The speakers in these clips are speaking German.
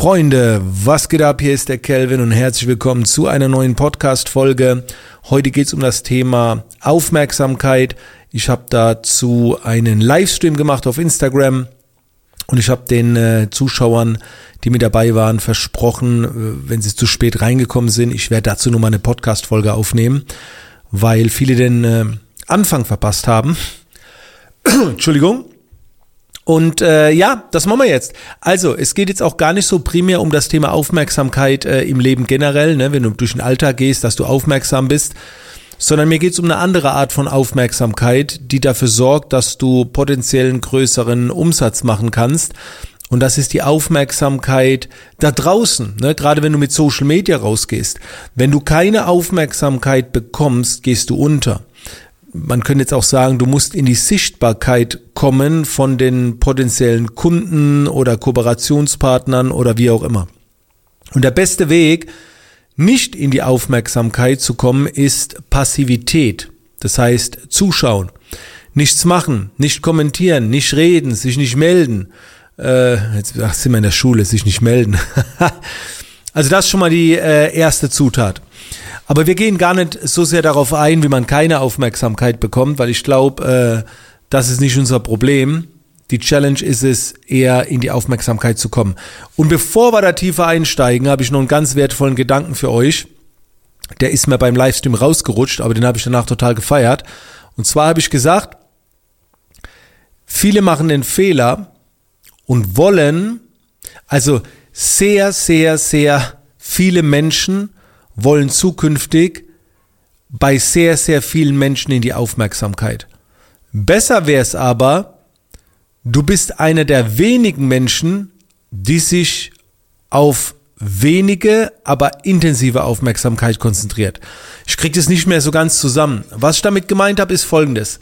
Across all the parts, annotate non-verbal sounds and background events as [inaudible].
Freunde, was geht ab? Hier ist der Kelvin und herzlich willkommen zu einer neuen Podcast-Folge. Heute geht es um das Thema Aufmerksamkeit. Ich habe dazu einen Livestream gemacht auf Instagram und ich habe den äh, Zuschauern, die mit dabei waren, versprochen, äh, wenn sie zu spät reingekommen sind, ich werde dazu nochmal eine Podcast-Folge aufnehmen, weil viele den äh, Anfang verpasst haben. [coughs] Entschuldigung. Und äh, ja, das machen wir jetzt. Also, es geht jetzt auch gar nicht so primär um das Thema Aufmerksamkeit äh, im Leben generell, ne, wenn du durch den Alltag gehst, dass du aufmerksam bist, sondern mir geht es um eine andere Art von Aufmerksamkeit, die dafür sorgt, dass du potenziellen größeren Umsatz machen kannst. Und das ist die Aufmerksamkeit da draußen, ne? gerade wenn du mit Social Media rausgehst. Wenn du keine Aufmerksamkeit bekommst, gehst du unter man könnte jetzt auch sagen, du musst in die Sichtbarkeit kommen von den potenziellen Kunden oder Kooperationspartnern oder wie auch immer. Und der beste Weg, nicht in die Aufmerksamkeit zu kommen, ist Passivität. Das heißt, zuschauen. Nichts machen, nicht kommentieren, nicht reden, sich nicht melden. Äh, jetzt ach, sind wir in der Schule, sich nicht melden. [laughs] also das ist schon mal die äh, erste Zutat. Aber wir gehen gar nicht so sehr darauf ein, wie man keine Aufmerksamkeit bekommt, weil ich glaube, äh, das ist nicht unser Problem. Die Challenge ist es, eher in die Aufmerksamkeit zu kommen. Und bevor wir da tiefer einsteigen, habe ich noch einen ganz wertvollen Gedanken für euch. Der ist mir beim Livestream rausgerutscht, aber den habe ich danach total gefeiert. Und zwar habe ich gesagt, viele machen den Fehler und wollen, also sehr, sehr, sehr viele Menschen wollen zukünftig bei sehr, sehr vielen Menschen in die Aufmerksamkeit. Besser wäre es aber, du bist einer der wenigen Menschen, die sich auf wenige, aber intensive Aufmerksamkeit konzentriert. Ich kriege das nicht mehr so ganz zusammen. Was ich damit gemeint habe, ist folgendes.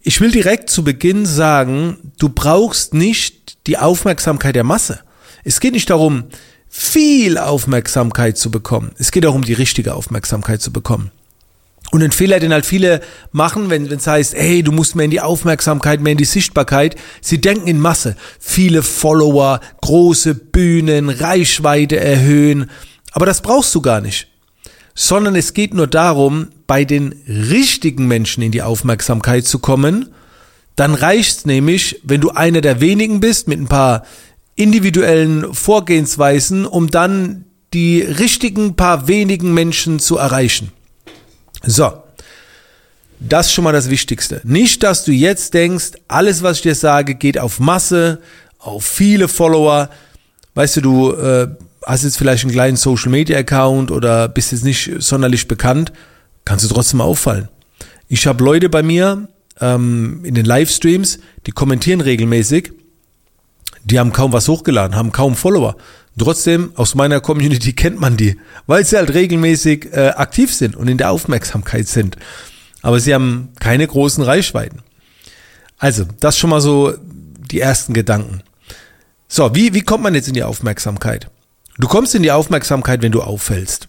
Ich will direkt zu Beginn sagen, du brauchst nicht die Aufmerksamkeit der Masse. Es geht nicht darum, viel Aufmerksamkeit zu bekommen. Es geht auch um die richtige Aufmerksamkeit zu bekommen. Und ein Fehler, den halt viele machen, wenn es heißt, hey, du musst mehr in die Aufmerksamkeit, mehr in die Sichtbarkeit. Sie denken in Masse. Viele Follower, große Bühnen, Reichweite erhöhen. Aber das brauchst du gar nicht. Sondern es geht nur darum, bei den richtigen Menschen in die Aufmerksamkeit zu kommen. Dann reicht's nämlich, wenn du einer der wenigen bist mit ein paar individuellen Vorgehensweisen, um dann die richtigen paar wenigen Menschen zu erreichen. So. Das ist schon mal das Wichtigste. Nicht, dass du jetzt denkst, alles, was ich dir sage, geht auf Masse, auf viele Follower. Weißt du, du äh, hast jetzt vielleicht einen kleinen Social Media Account oder bist jetzt nicht sonderlich bekannt, kannst du trotzdem auffallen. Ich habe Leute bei mir ähm, in den Livestreams, die kommentieren regelmäßig die haben kaum was hochgeladen, haben kaum Follower. Trotzdem, aus meiner Community [laughs] kennt man die, weil sie halt regelmäßig äh, aktiv sind und in der Aufmerksamkeit sind. Aber sie haben keine großen Reichweiten. Also, das schon mal so die ersten Gedanken. So, wie, wie kommt man jetzt in die Aufmerksamkeit? Du kommst in die Aufmerksamkeit, wenn du auffällst.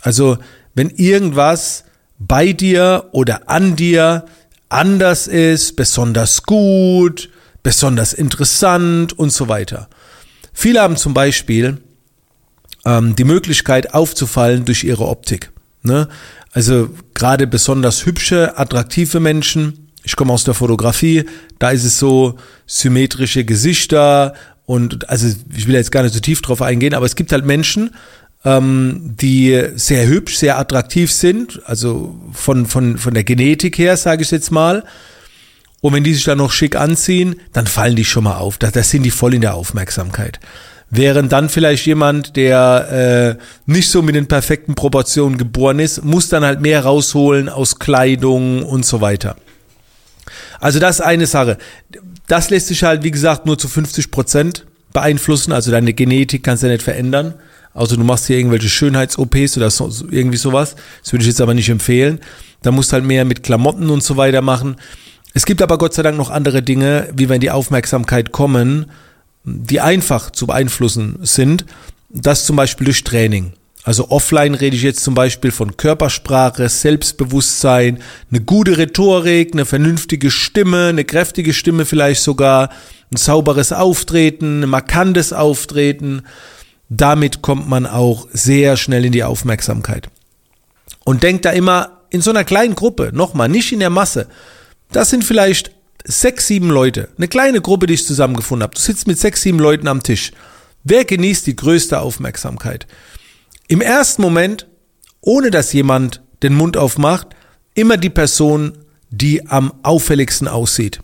Also, wenn irgendwas bei dir oder an dir anders ist, besonders gut, besonders interessant und so weiter. Viele haben zum Beispiel ähm, die Möglichkeit aufzufallen durch ihre Optik. Ne? Also gerade besonders hübsche, attraktive Menschen. Ich komme aus der Fotografie, da ist es so symmetrische Gesichter und also ich will jetzt gar nicht so tief drauf eingehen, aber es gibt halt Menschen, ähm, die sehr hübsch, sehr attraktiv sind, also von, von, von der Genetik her, sage ich jetzt mal. Und wenn die sich dann noch schick anziehen, dann fallen die schon mal auf. Da, sind die voll in der Aufmerksamkeit. Während dann vielleicht jemand, der äh, nicht so mit den perfekten Proportionen geboren ist, muss dann halt mehr rausholen aus Kleidung und so weiter. Also das ist eine Sache. Das lässt sich halt, wie gesagt, nur zu 50 Prozent beeinflussen. Also deine Genetik kannst du ja nicht verändern. Also du machst hier irgendwelche Schönheits-OPs oder so, irgendwie sowas. Das würde ich jetzt aber nicht empfehlen. Da musst du halt mehr mit Klamotten und so weiter machen. Es gibt aber Gott sei Dank noch andere Dinge, wie wir in die Aufmerksamkeit kommen, die einfach zu beeinflussen sind. Das zum Beispiel durch Training. Also offline rede ich jetzt zum Beispiel von Körpersprache, Selbstbewusstsein, eine gute Rhetorik, eine vernünftige Stimme, eine kräftige Stimme vielleicht sogar, ein sauberes Auftreten, ein markantes Auftreten. damit kommt man auch sehr schnell in die Aufmerksamkeit. Und denkt da immer in so einer kleinen Gruppe, nochmal, nicht in der Masse. Das sind vielleicht sechs, sieben Leute. Eine kleine Gruppe, die ich zusammengefunden habe. Du sitzt mit sechs, sieben Leuten am Tisch. Wer genießt die größte Aufmerksamkeit? Im ersten Moment, ohne dass jemand den Mund aufmacht, immer die Person, die am auffälligsten aussieht.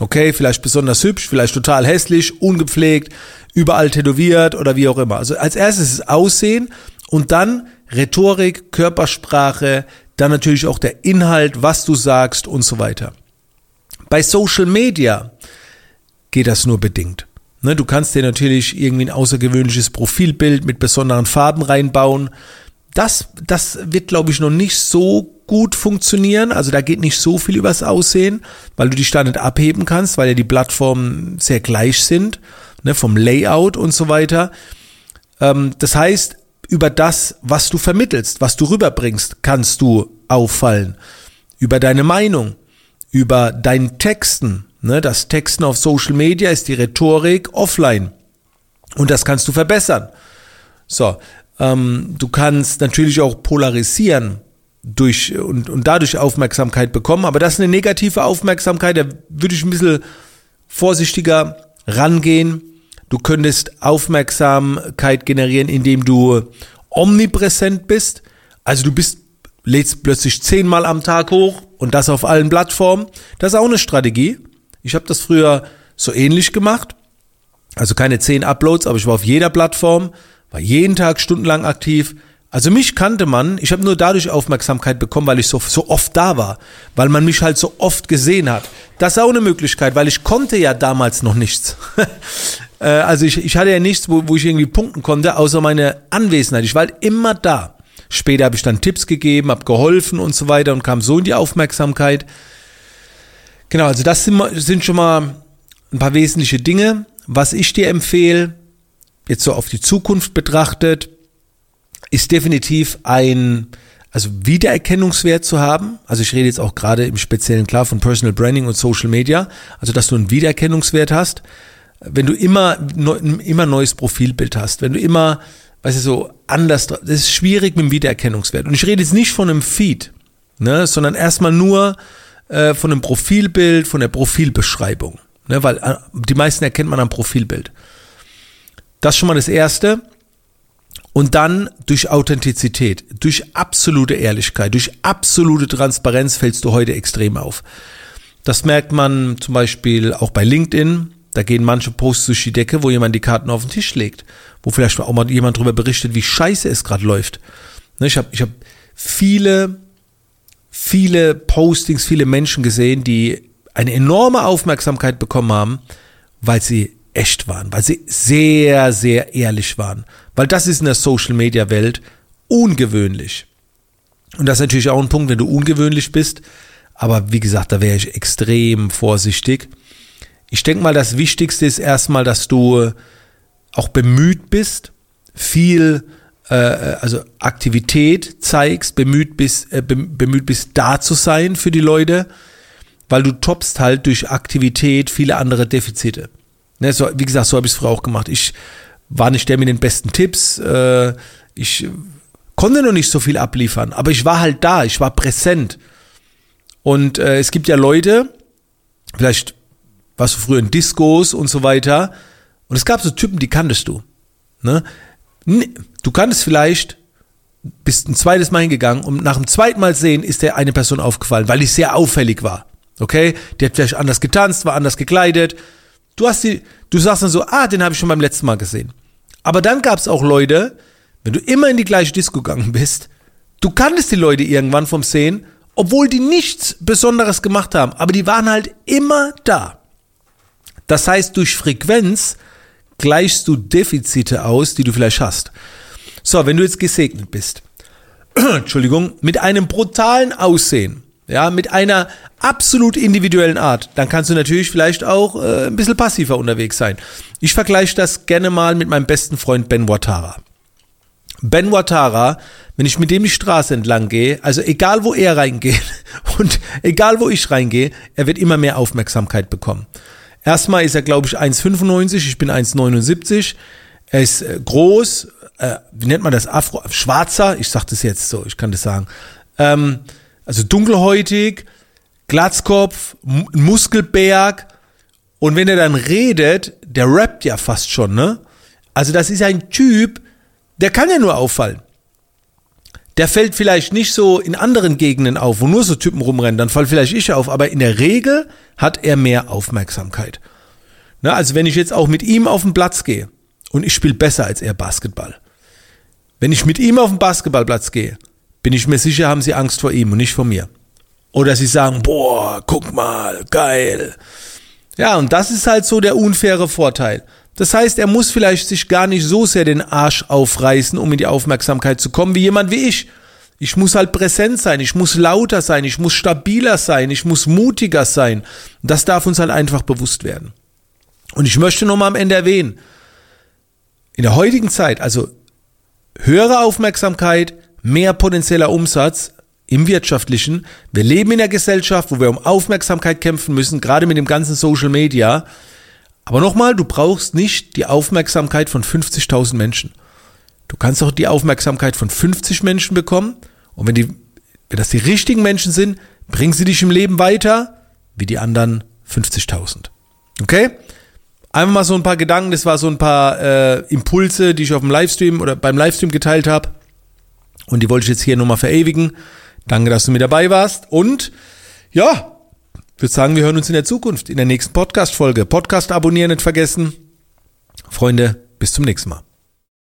Okay, vielleicht besonders hübsch, vielleicht total hässlich, ungepflegt, überall tätowiert oder wie auch immer. Also als erstes ist Aussehen und dann Rhetorik, Körpersprache, dann natürlich auch der Inhalt, was du sagst und so weiter. Bei Social Media geht das nur bedingt. Ne, du kannst dir natürlich irgendwie ein außergewöhnliches Profilbild mit besonderen Farben reinbauen. Das, das wird, glaube ich, noch nicht so gut funktionieren. Also da geht nicht so viel übers Aussehen, weil du da nicht abheben kannst, weil ja die Plattformen sehr gleich sind, ne, vom Layout und so weiter. Ähm, das heißt, über das, was du vermittelst, was du rüberbringst, kannst du auffallen. Über deine Meinung, über deinen Texten. Ne, das Texten auf Social Media ist die Rhetorik offline. Und das kannst du verbessern. So, ähm, du kannst natürlich auch polarisieren durch und, und dadurch Aufmerksamkeit bekommen. Aber das ist eine negative Aufmerksamkeit, da würde ich ein bisschen vorsichtiger rangehen. Du könntest Aufmerksamkeit generieren, indem du omnipräsent bist. Also du bist, lädst plötzlich zehnmal am Tag hoch und das auf allen Plattformen. Das ist auch eine Strategie. Ich habe das früher so ähnlich gemacht. Also keine zehn Uploads, aber ich war auf jeder Plattform, war jeden Tag stundenlang aktiv also mich kannte man, ich habe nur dadurch Aufmerksamkeit bekommen, weil ich so, so oft da war, weil man mich halt so oft gesehen hat. Das ist auch eine Möglichkeit, weil ich konnte ja damals noch nichts. [laughs] Äh, also ich, ich hatte ja nichts, wo, wo ich irgendwie punkten konnte, außer meine Anwesenheit. Ich war halt immer da. Später habe ich dann Tipps gegeben, habe geholfen und so weiter und kam so in die Aufmerksamkeit. Genau, also das sind, sind schon mal ein paar wesentliche Dinge. Was ich dir empfehle, jetzt so auf die Zukunft betrachtet, ist definitiv ein, also Wiedererkennungswert zu haben. Also ich rede jetzt auch gerade im Speziellen klar von Personal Branding und Social Media. Also dass du einen Wiedererkennungswert hast. Wenn du immer, immer neues Profilbild hast, wenn du immer, weißt du, so anders, das ist schwierig mit dem Wiedererkennungswert. Und ich rede jetzt nicht von einem Feed, ne, sondern erstmal nur äh, von einem Profilbild, von der Profilbeschreibung. Ne, weil äh, die meisten erkennt man am Profilbild. Das ist schon mal das Erste. Und dann durch Authentizität, durch absolute Ehrlichkeit, durch absolute Transparenz fällst du heute extrem auf. Das merkt man zum Beispiel auch bei LinkedIn. Da gehen manche Posts durch die Decke, wo jemand die Karten auf den Tisch legt, wo vielleicht auch mal jemand darüber berichtet, wie scheiße es gerade läuft. Ne, ich habe ich hab viele, viele Postings, viele Menschen gesehen, die eine enorme Aufmerksamkeit bekommen haben, weil sie echt waren, weil sie sehr, sehr ehrlich waren. Weil das ist in der Social-Media-Welt ungewöhnlich. Und das ist natürlich auch ein Punkt, wenn du ungewöhnlich bist. Aber wie gesagt, da wäre ich extrem vorsichtig. Ich denke mal, das Wichtigste ist erstmal, dass du auch bemüht bist, viel, äh, also Aktivität zeigst, bemüht bist, äh, bemüht bist, da zu sein für die Leute, weil du toppst halt durch Aktivität viele andere Defizite. Ne, so, wie gesagt, so habe ich es früher auch gemacht. Ich war nicht der mit den besten Tipps. Äh, ich konnte noch nicht so viel abliefern, aber ich war halt da, ich war präsent. Und äh, es gibt ja Leute, vielleicht warst du früher in Discos und so weiter, und es gab so Typen, die kanntest du. Ne? Du kanntest vielleicht, bist ein zweites Mal hingegangen und nach dem zweiten Mal sehen ist der eine Person aufgefallen, weil ich sehr auffällig war. Okay? Die hat vielleicht anders getanzt, war anders gekleidet, Du hast die, du sagst dann so, ah, den habe ich schon beim letzten Mal gesehen. Aber dann gab es auch Leute, wenn du immer in die gleiche Disco gegangen [laughs] bist, du kanntest die Leute irgendwann vom Sehen, obwohl die nichts Besonderes gemacht haben, aber die waren halt immer da. Das heißt, durch Frequenz gleichst du Defizite aus, die du vielleicht hast. So, wenn du jetzt gesegnet bist, [clears throat] Entschuldigung, mit einem brutalen Aussehen, ja, mit einer absolut individuellen Art, dann kannst du natürlich vielleicht auch äh, ein bisschen passiver unterwegs sein. Ich vergleiche das gerne mal mit meinem besten Freund Ben Watara. Ben Watara, wenn ich mit dem die Straße entlang gehe, also egal wo er reingeht [laughs] und egal wo ich reingehe, er wird immer mehr Aufmerksamkeit bekommen. Erstmal ist er, glaube ich, 1,95, ich bin 1,79. Er ist äh, groß, äh, wie nennt man das? Afro, schwarzer, ich sag das jetzt so, ich kann das sagen. Ähm, also dunkelhäutig, Glatzkopf, M Muskelberg. Und wenn er dann redet, der rappt ja fast schon, ne? Also das ist ein Typ, der kann ja nur auffallen. Der fällt vielleicht nicht so in anderen Gegenden auf, wo nur so Typen rumrennen, dann fällt vielleicht ich auf, aber in der Regel hat er mehr Aufmerksamkeit. Ne, also wenn ich jetzt auch mit ihm auf den Platz gehe und ich spiele besser als er Basketball. Wenn ich mit ihm auf den Basketballplatz gehe, bin ich mir sicher, haben sie Angst vor ihm und nicht vor mir. Oder sie sagen, boah, guck mal, geil. Ja, und das ist halt so der unfaire Vorteil. Das heißt, er muss vielleicht sich gar nicht so sehr den Arsch aufreißen, um in die Aufmerksamkeit zu kommen, wie jemand wie ich. Ich muss halt präsent sein, ich muss lauter sein, ich muss stabiler sein, ich muss mutiger sein. Das darf uns halt einfach bewusst werden. Und ich möchte nochmal am Ende erwähnen, in der heutigen Zeit, also höhere Aufmerksamkeit, mehr potenzieller Umsatz im wirtschaftlichen. Wir leben in einer Gesellschaft, wo wir um Aufmerksamkeit kämpfen müssen, gerade mit dem ganzen Social Media. Aber nochmal, du brauchst nicht die Aufmerksamkeit von 50.000 Menschen. Du kannst auch die Aufmerksamkeit von 50 Menschen bekommen. Und wenn, die, wenn das die richtigen Menschen sind, bringen sie dich im Leben weiter wie die anderen 50.000. Okay? Einfach mal so ein paar Gedanken, das war so ein paar äh, Impulse, die ich auf dem Livestream oder beim Livestream geteilt habe. Und die wollte ich jetzt hier nochmal verewigen. Danke, dass du mit dabei warst. Und ja, ich würde sagen, wir hören uns in der Zukunft, in der nächsten Podcast-Folge. Podcast abonnieren nicht vergessen. Freunde, bis zum nächsten Mal.